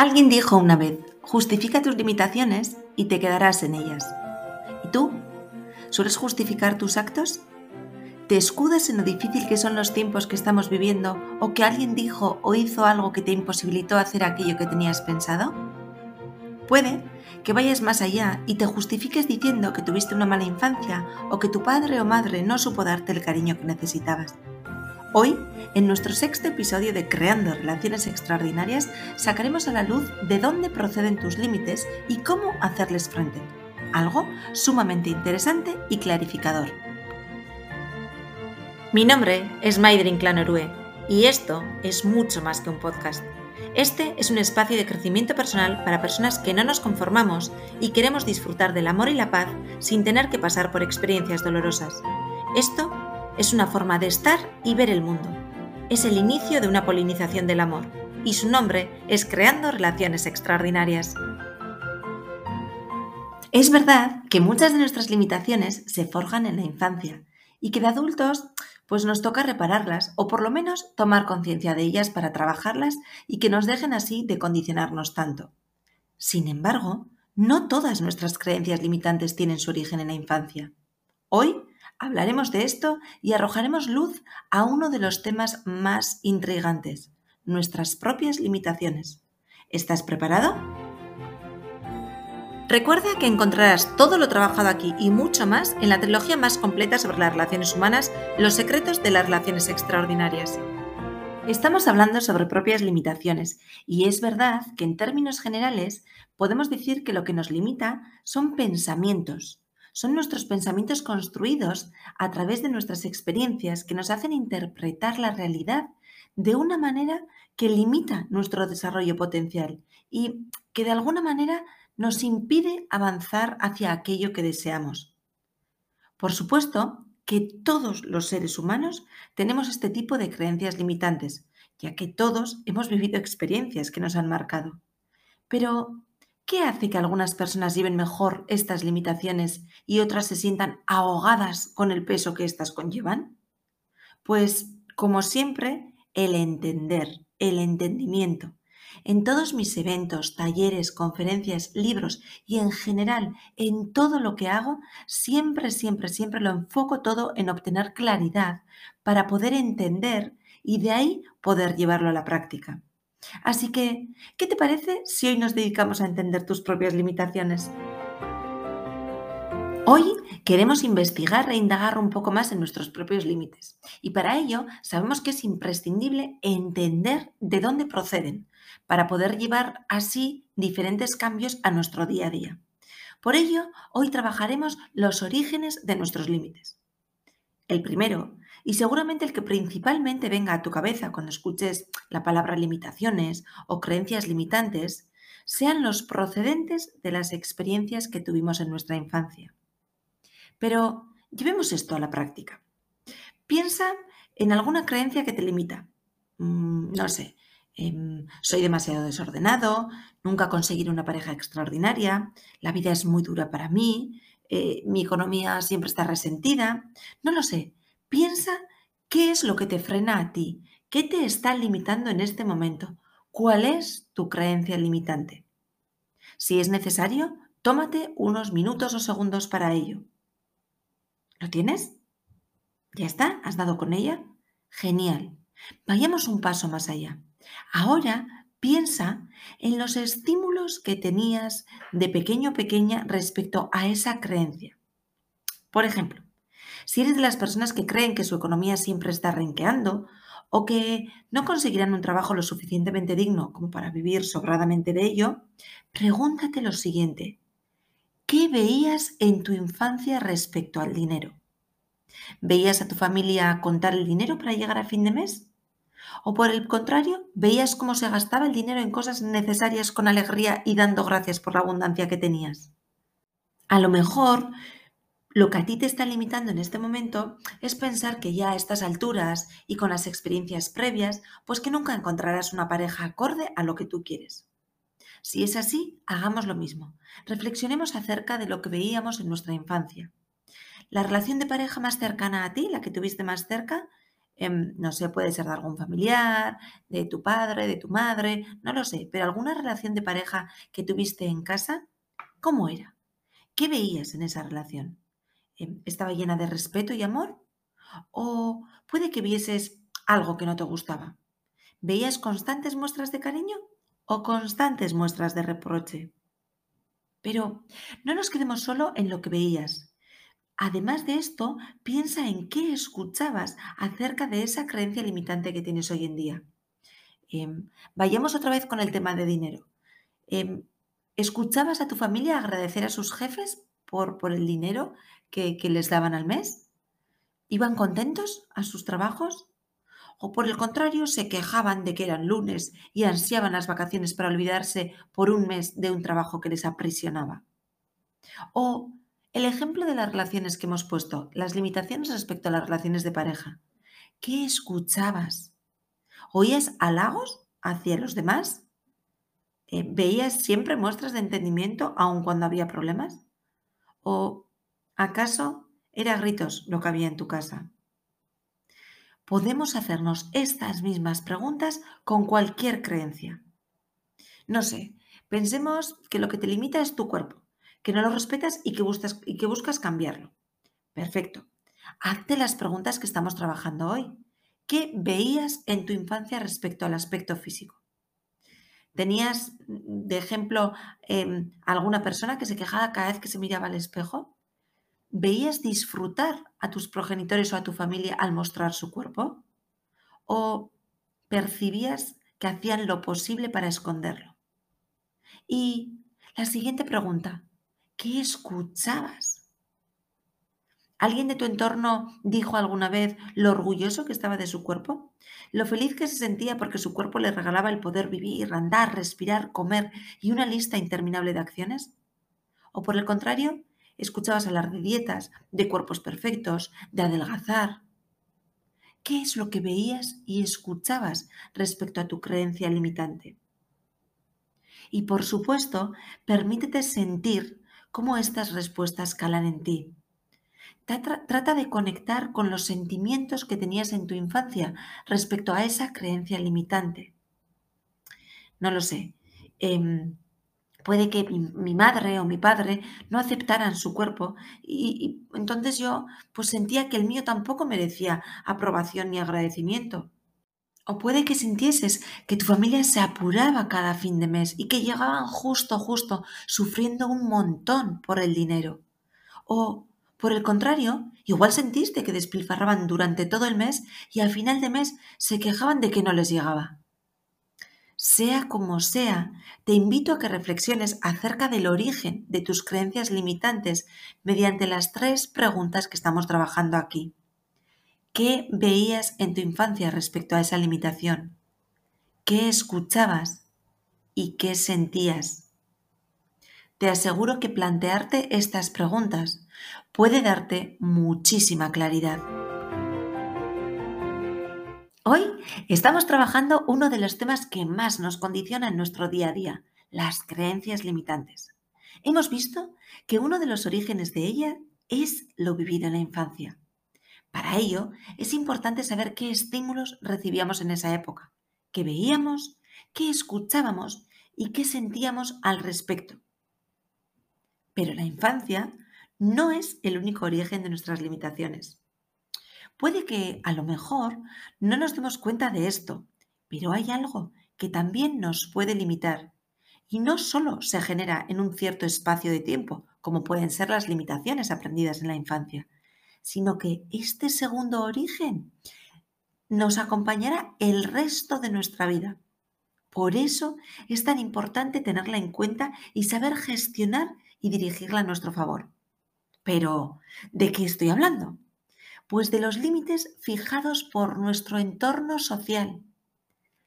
Alguien dijo una vez, justifica tus limitaciones y te quedarás en ellas. ¿Y tú? ¿Sueles justificar tus actos? ¿Te escudas en lo difícil que son los tiempos que estamos viviendo o que alguien dijo o hizo algo que te imposibilitó hacer aquello que tenías pensado? Puede que vayas más allá y te justifiques diciendo que tuviste una mala infancia o que tu padre o madre no supo darte el cariño que necesitabas. Hoy, en nuestro sexto episodio de Creando Relaciones Extraordinarias, sacaremos a la luz de dónde proceden tus límites y cómo hacerles frente. Algo sumamente interesante y clarificador. Mi nombre es Maidrin Clanorue y esto es mucho más que un podcast. Este es un espacio de crecimiento personal para personas que no nos conformamos y queremos disfrutar del amor y la paz sin tener que pasar por experiencias dolorosas. Esto es una forma de estar y ver el mundo. Es el inicio de una polinización del amor y su nombre es Creando Relaciones Extraordinarias. Es verdad que muchas de nuestras limitaciones se forjan en la infancia y que de adultos pues nos toca repararlas o por lo menos tomar conciencia de ellas para trabajarlas y que nos dejen así de condicionarnos tanto. Sin embargo, no todas nuestras creencias limitantes tienen su origen en la infancia. Hoy Hablaremos de esto y arrojaremos luz a uno de los temas más intrigantes, nuestras propias limitaciones. ¿Estás preparado? Recuerda que encontrarás todo lo trabajado aquí y mucho más en la trilogía más completa sobre las relaciones humanas, Los secretos de las relaciones extraordinarias. Estamos hablando sobre propias limitaciones y es verdad que en términos generales podemos decir que lo que nos limita son pensamientos, son nuestros pensamientos construidos a través de nuestras experiencias que nos hacen interpretar la realidad de una manera que limita nuestro desarrollo potencial y que de alguna manera nos impide avanzar hacia aquello que deseamos. Por supuesto que todos los seres humanos tenemos este tipo de creencias limitantes, ya que todos hemos vivido experiencias que nos han marcado. Pero, ¿Qué hace que algunas personas lleven mejor estas limitaciones y otras se sientan ahogadas con el peso que éstas conllevan? Pues, como siempre, el entender, el entendimiento. En todos mis eventos, talleres, conferencias, libros y en general en todo lo que hago, siempre, siempre, siempre lo enfoco todo en obtener claridad para poder entender y de ahí poder llevarlo a la práctica. Así que, ¿qué te parece si hoy nos dedicamos a entender tus propias limitaciones? Hoy queremos investigar e indagar un poco más en nuestros propios límites y para ello sabemos que es imprescindible entender de dónde proceden para poder llevar así diferentes cambios a nuestro día a día. Por ello, hoy trabajaremos los orígenes de nuestros límites. El primero y seguramente el que principalmente venga a tu cabeza cuando escuches la palabra limitaciones o creencias limitantes sean los procedentes de las experiencias que tuvimos en nuestra infancia. Pero llevemos esto a la práctica. Piensa en alguna creencia que te limita. Mm, no sé, em, soy demasiado desordenado, nunca conseguiré una pareja extraordinaria, la vida es muy dura para mí, eh, mi economía siempre está resentida. No lo sé, Piensa qué es lo que te frena a ti, qué te está limitando en este momento, cuál es tu creencia limitante. Si es necesario, tómate unos minutos o segundos para ello. ¿Lo tienes? ¿Ya está? ¿Has dado con ella? Genial. Vayamos un paso más allá. Ahora piensa en los estímulos que tenías de pequeño o pequeña respecto a esa creencia. Por ejemplo, si eres de las personas que creen que su economía siempre está renqueando o que no conseguirán un trabajo lo suficientemente digno como para vivir sobradamente de ello, pregúntate lo siguiente. ¿Qué veías en tu infancia respecto al dinero? ¿Veías a tu familia contar el dinero para llegar a fin de mes? ¿O por el contrario, veías cómo se gastaba el dinero en cosas necesarias con alegría y dando gracias por la abundancia que tenías? A lo mejor lo que a ti te está limitando en este momento es pensar que ya a estas alturas y con las experiencias previas, pues que nunca encontrarás una pareja acorde a lo que tú quieres. Si es así, hagamos lo mismo. Reflexionemos acerca de lo que veíamos en nuestra infancia. La relación de pareja más cercana a ti, la que tuviste más cerca, em, no sé, puede ser de algún familiar, de tu padre, de tu madre, no lo sé, pero alguna relación de pareja que tuviste en casa, ¿cómo era? ¿Qué veías en esa relación? Em, ¿Estaba llena de respeto y amor? ¿O puede que vieses algo que no te gustaba? ¿Veías constantes muestras de cariño o constantes muestras de reproche? Pero no nos quedemos solo en lo que veías. Además de esto, piensa en qué escuchabas acerca de esa creencia limitante que tienes hoy en día. Em, vayamos otra vez con el tema de dinero. Em, ¿Escuchabas a tu familia agradecer a sus jefes por, por el dinero que, les daban al mes? ¿Iban contentos a sus trabajos? ¿O por el contrario se quejaban de que eran lunes y ansiaban las vacaciones para olvidarse por un mes de un trabajo que les aprisionaba? O el ejemplo de las relaciones que hemos puesto, las limitaciones respecto a las relaciones de pareja. ¿Qué escuchabas? ¿Oías halagos hacia los demás? Eh, ¿Veías siempre muestras de entendimiento aun cuando había problemas? ¿O acaso era gritos lo que había en tu casa? Podemos hacernos estas mismas preguntas con cualquier creencia. No sé, pensemos que lo que te limita es tu cuerpo, que no lo respetas y que buscas, y que buscas cambiarlo. Perfecto. Hazte las preguntas que estamos trabajando hoy. ¿Qué veías en tu infancia respecto al aspecto físico? ¿Tenías, de ejemplo, em, alguna persona que se quejaba cada vez que se miraba al espejo? ¿Veías disfrutar a tus progenitores o a tu familia al mostrar su cuerpo? ¿O percibías que hacían lo posible para esconderlo? Y la siguiente pregunta, ¿qué escuchabas? ¿Alguien de tu entorno dijo alguna vez lo orgulloso que estaba de su cuerpo? ¿Lo feliz que se sentía porque su cuerpo le regalaba el poder vivir, andar, respirar, comer y una lista interminable de acciones? ¿O por el contrario, escuchabas hablar de dietas, de cuerpos perfectos, de adelgazar? ¿Qué es lo que veías y escuchabas respecto a tu creencia limitante? Y por supuesto, permítete sentir cómo estas respuestas calan en ti Trata de conectar con los sentimientos que tenías en tu infancia respecto a esa creencia limitante. No lo sé. Em, puede que mi, madre o mi padre no aceptaran su cuerpo y, y, entonces yo pues sentía que el mío tampoco merecía aprobación ni agradecimiento. O puede que sintieses que tu familia se apuraba cada fin de mes y que llegaban justo, justo, sufriendo un montón por el dinero. O por el contrario, igual sentiste que despilfarraban durante todo el mes y al final de mes se quejaban de que no les llegaba. Sea como sea, te invito a que reflexiones acerca del origen de tus creencias limitantes mediante las tres preguntas que estamos trabajando aquí. ¿Qué veías en tu infancia respecto a esa limitación? ¿Qué escuchabas? ¿Y qué sentías? Te aseguro que plantearte estas preguntas puede darte muchísima claridad. Hoy estamos trabajando uno de los temas que más nos condiciona en nuestro día a día, las creencias limitantes. Hemos visto que uno de los orígenes de ella es lo vivido en la infancia. Para ello, es importante saber qué estímulos recibíamos en esa época, qué veíamos, qué escuchábamos y qué sentíamos al respecto. Pero la infancia no es el único origen de nuestras limitaciones. Puede que a lo mejor no nos demos cuenta de esto, pero hay algo que también nos puede limitar. Y no solo se genera en un cierto espacio de tiempo, como pueden ser las limitaciones aprendidas en la infancia, sino que este segundo origen nos acompañará el resto de nuestra vida. Por eso es tan importante tenerla en cuenta y saber gestionar y dirigirla a nuestro favor. Pero, ¿de qué estoy hablando? Pues de los límites fijados por nuestro entorno social.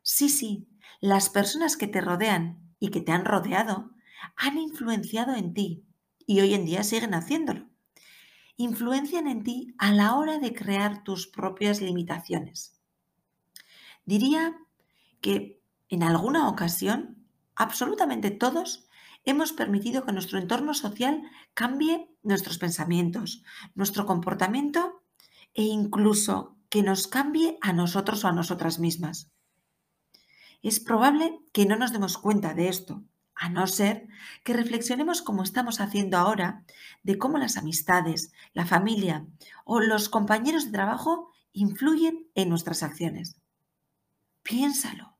Sí, sí, las personas que te rodean y que te han rodeado han influenciado en ti y hoy en día siguen haciéndolo. Influencian en ti a la hora de crear tus propias limitaciones. Diría que en alguna ocasión, absolutamente todos hemos permitido que nuestro entorno social cambie nuestros pensamientos, nuestro comportamiento e incluso que nos cambie a nosotros o a nosotras mismas. Es probable que no nos demos cuenta de esto, a no ser que reflexionemos como estamos haciendo ahora de cómo las amistades, la familia o los compañeros de trabajo influyen en nuestras acciones. Piénsalo.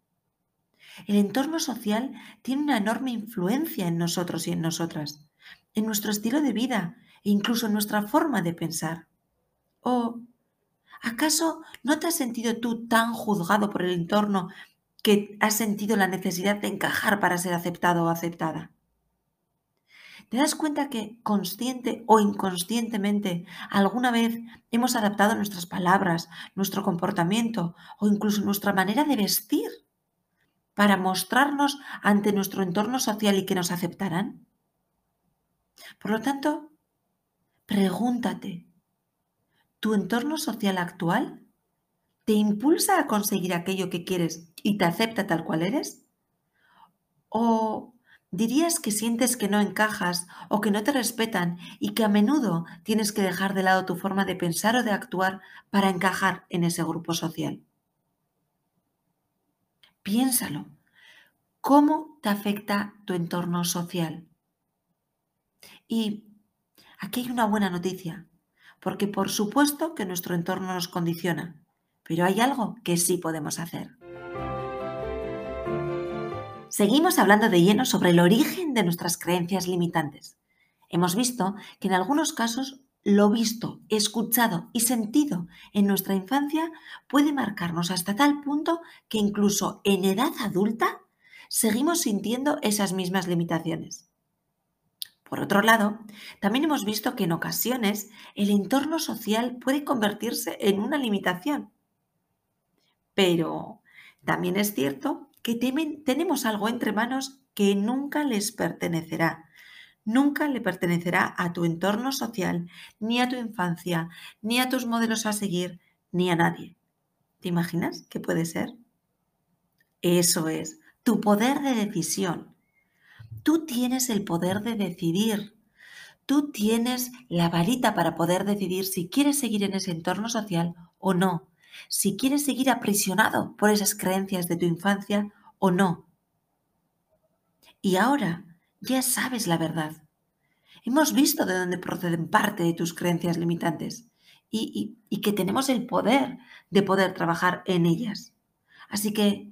El entorno social tiene una enorme influencia en nosotros y en nosotras, en nuestro estilo de vida e incluso en nuestra forma de pensar. ¿O acaso no te has sentido tú tan juzgado por el entorno que has sentido la necesidad de encajar para ser aceptado o aceptada? ¿Te das cuenta que consciente o inconscientemente alguna vez hemos adaptado nuestras palabras, nuestro comportamiento o incluso nuestra manera de vestir para mostrarnos ante nuestro entorno social y que nos aceptaran? Por lo tanto, pregúntate, ¿tu entorno social actual te impulsa a conseguir aquello que quieres y te acepta tal cual eres? ¿O dirías que sientes que no encajas o que no te respetan y que a menudo tienes que dejar de lado tu forma de pensar o de actuar para encajar en ese grupo social? Piénsalo. ¿Cómo te afecta tu entorno social? Y aquí hay una buena noticia, porque por supuesto que nuestro entorno nos condiciona, pero hay algo que sí podemos hacer. Seguimos hablando de lleno sobre el origen de nuestras creencias limitantes. Hemos visto que en algunos casos lo visto, escuchado y sentido en nuestra infancia puede marcarnos hasta tal punto que incluso en edad adulta seguimos sintiendo esas mismas limitaciones. Por otro lado, también hemos visto que en ocasiones el entorno social puede convertirse en una limitación. Pero también es cierto que tenemos algo entre manos que nunca les pertenecerá. Nunca le pertenecerá a tu entorno social, ni a tu infancia, ni a tus modelos a seguir, ni a nadie. ¿Te imaginas qué puede ser? Eso es, tu poder de decisión. Tú tienes el poder de decidir. Tú tienes la varita para poder decidir si quieres seguir en ese entorno social o no si quieres seguir aprisionado por esas creencias de tu infancia o no. Y ahora ya sabes la verdad. Hemos visto de dónde proceden parte de tus creencias limitantes y, y que tenemos el poder de poder trabajar en ellas. Así que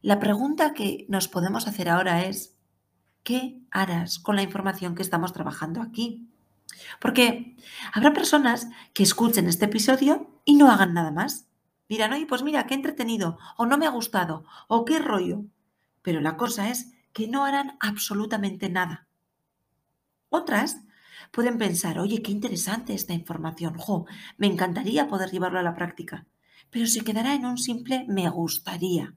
la pregunta que nos podemos hacer ahora es, ¿qué harás con la información que estamos trabajando aquí? Porque habrá personas que escuchen este episodio y no hagan nada más. Dirán, oye, pues mira, qué entretenido, o no me ha gustado, o qué rollo. Pero la cosa es que no harán absolutamente nada. Otras pueden pensar, oye, qué interesante esta información, jo, me encantaría poder llevarlo a la práctica, pero se quedará en un simple me gustaría.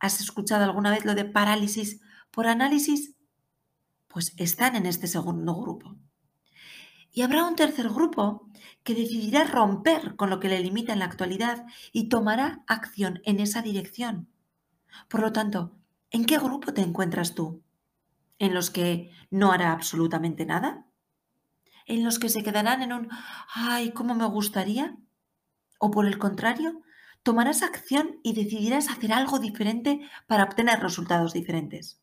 ¿Has escuchado alguna vez lo de parálisis por análisis? Pues están en este segundo grupo. Y habrá un tercer grupo que decidirá romper con lo que le limita en la actualidad y tomará acción en esa dirección. Por lo tanto, ¿en qué grupo te encuentras tú? ¿En los que no hará absolutamente nada? ¿En los que se quedarán en un ¡ay, cómo me gustaría? ¿O por el contrario, tomarás acción y decidirás hacer algo diferente para obtener resultados diferentes?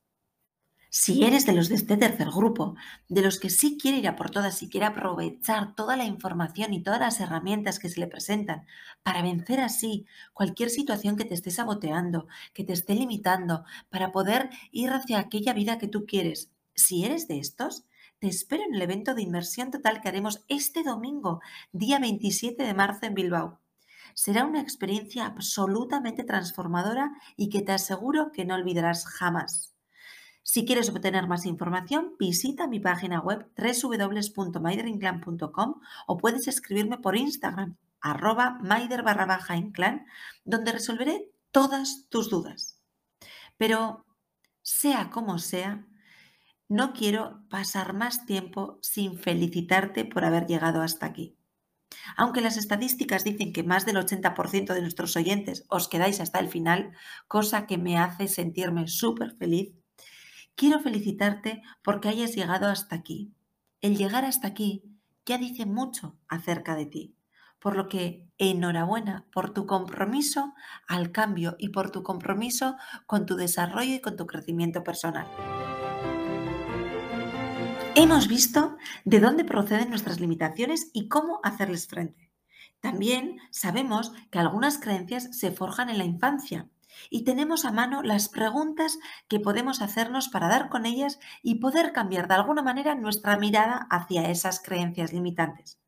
Si eres de los de este tercer grupo, de los que sí quiere ir a por todas y quiere aprovechar toda la información y todas las herramientas que se le presentan para vencer así cualquier situación que te esté saboteando, que te esté limitando, para poder ir hacia aquella vida que tú quieres, si eres de estos, te espero en el evento de inmersión total que haremos este domingo, día 27 de marzo en Bilbao. Será una experiencia absolutamente transformadora y que te aseguro que no olvidarás jamás. Si quieres obtener más información, visita mi página web www.maiderinclan.com o puedes escribirme por Instagram, arroba maider barra baja inclan, donde resolveré todas tus dudas. Pero, sea como sea, no quiero pasar más tiempo sin felicitarte por haber llegado hasta aquí. Aunque las estadísticas dicen que más del 80% de nuestros oyentes os quedáis hasta el final, cosa que me hace sentirme súper feliz, Quiero felicitarte porque hayas llegado hasta aquí. El llegar hasta aquí ya dice mucho acerca de ti, Por lo que enhorabuena por tu compromiso al cambio y por tu compromiso con tu desarrollo y con tu crecimiento personal. Hemos visto de dónde proceden nuestras limitaciones y cómo hacerles frente. También sabemos que algunas creencias se forjan en la infancia y tenemos a mano las preguntas que podemos hacernos para dar con ellas y poder cambiar de alguna manera nuestra mirada hacia esas creencias limitantes.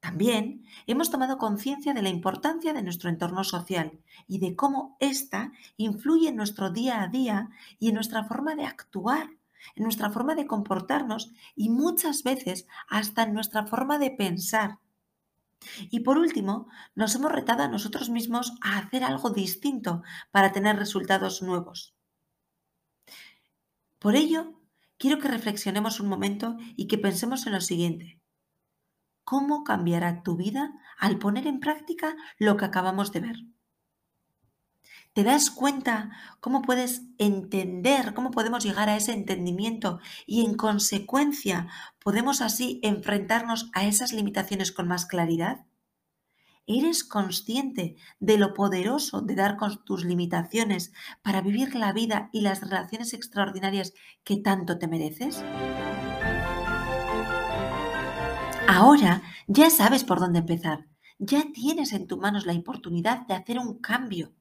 También hemos tomado conciencia de la importancia de nuestro entorno social y de cómo ésta influye en nuestro día a día y en nuestra forma de actuar en nuestra forma de comportarnos y muchas veces hasta en nuestra forma de pensar. Y por último, nos hemos retado a nosotros mismos a hacer algo distinto para tener resultados nuevos. Por ello, quiero que reflexionemos un momento y que pensemos en lo siguiente. ¿Cómo cambiará tu vida al poner en práctica lo que acabamos de ver? ¿Te das cuenta cómo puedes entender, cómo podemos llegar a ese entendimiento y en consecuencia podemos así enfrentarnos a esas limitaciones con más claridad? ¿Eres consciente de lo poderoso de dar con tus limitaciones para vivir la vida y las relaciones extraordinarias que tanto te mereces? Ahora ya sabes por dónde empezar. Ya tienes en tus manos la oportunidad de hacer un cambio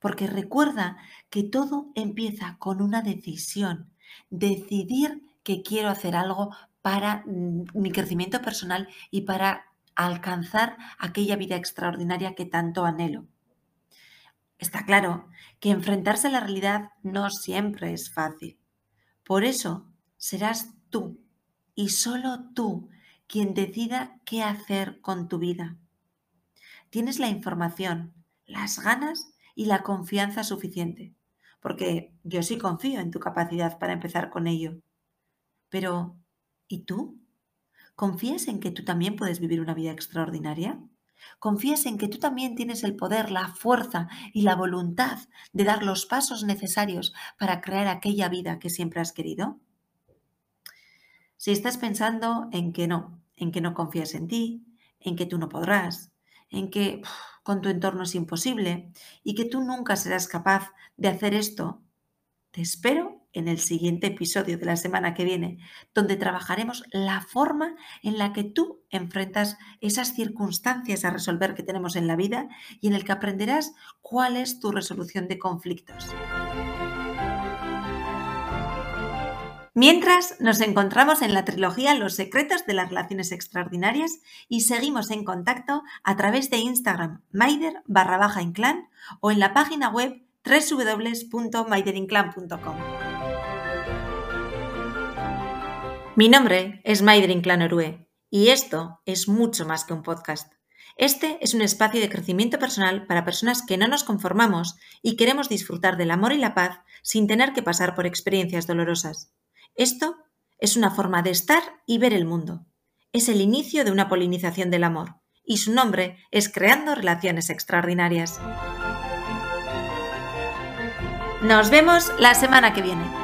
porque recuerda que todo empieza con una decisión. Decidir que quiero hacer algo para mi crecimiento personal y para alcanzar aquella vida extraordinaria que tanto anhelo. Está claro que enfrentarse a la realidad no siempre es fácil. Por eso serás tú y solo tú quien decida qué hacer con tu vida. Tienes la información, las ganas y la confianza suficiente, porque yo sí confío en tu capacidad para empezar con ello. Pero, ¿y tú? ¿Confías en que tú también puedes vivir una vida extraordinaria? ¿Confías en que tú también tienes el poder, la fuerza y la voluntad de dar los pasos necesarios para crear aquella vida que siempre has querido? Si estás pensando en que no, en que no confías en ti, en que tú no podrás, en que con tu entorno es imposible y que tú nunca serás capaz de hacer esto, te espero en el siguiente episodio de la semana que viene, donde trabajaremos la forma en la que tú enfrentas esas circunstancias a resolver que tenemos en la vida y en el que aprenderás cuál es tu resolución de conflictos. Mientras nos encontramos en la trilogía Los secretos de las relaciones extraordinarias y seguimos en contacto a través de Instagram maider barra inclán o en la página web www.maiderinclan.com. Mi nombre es Maider Inclán Orue y esto es mucho más que un podcast. Este es un espacio de crecimiento personal para personas que no nos conformamos y queremos disfrutar del amor y la paz sin tener que pasar por experiencias dolorosas. Esto es una forma de estar y ver el mundo. Es el inicio de una polinización del amor y su nombre es Creando Relaciones Extraordinarias. Nos vemos la semana que viene.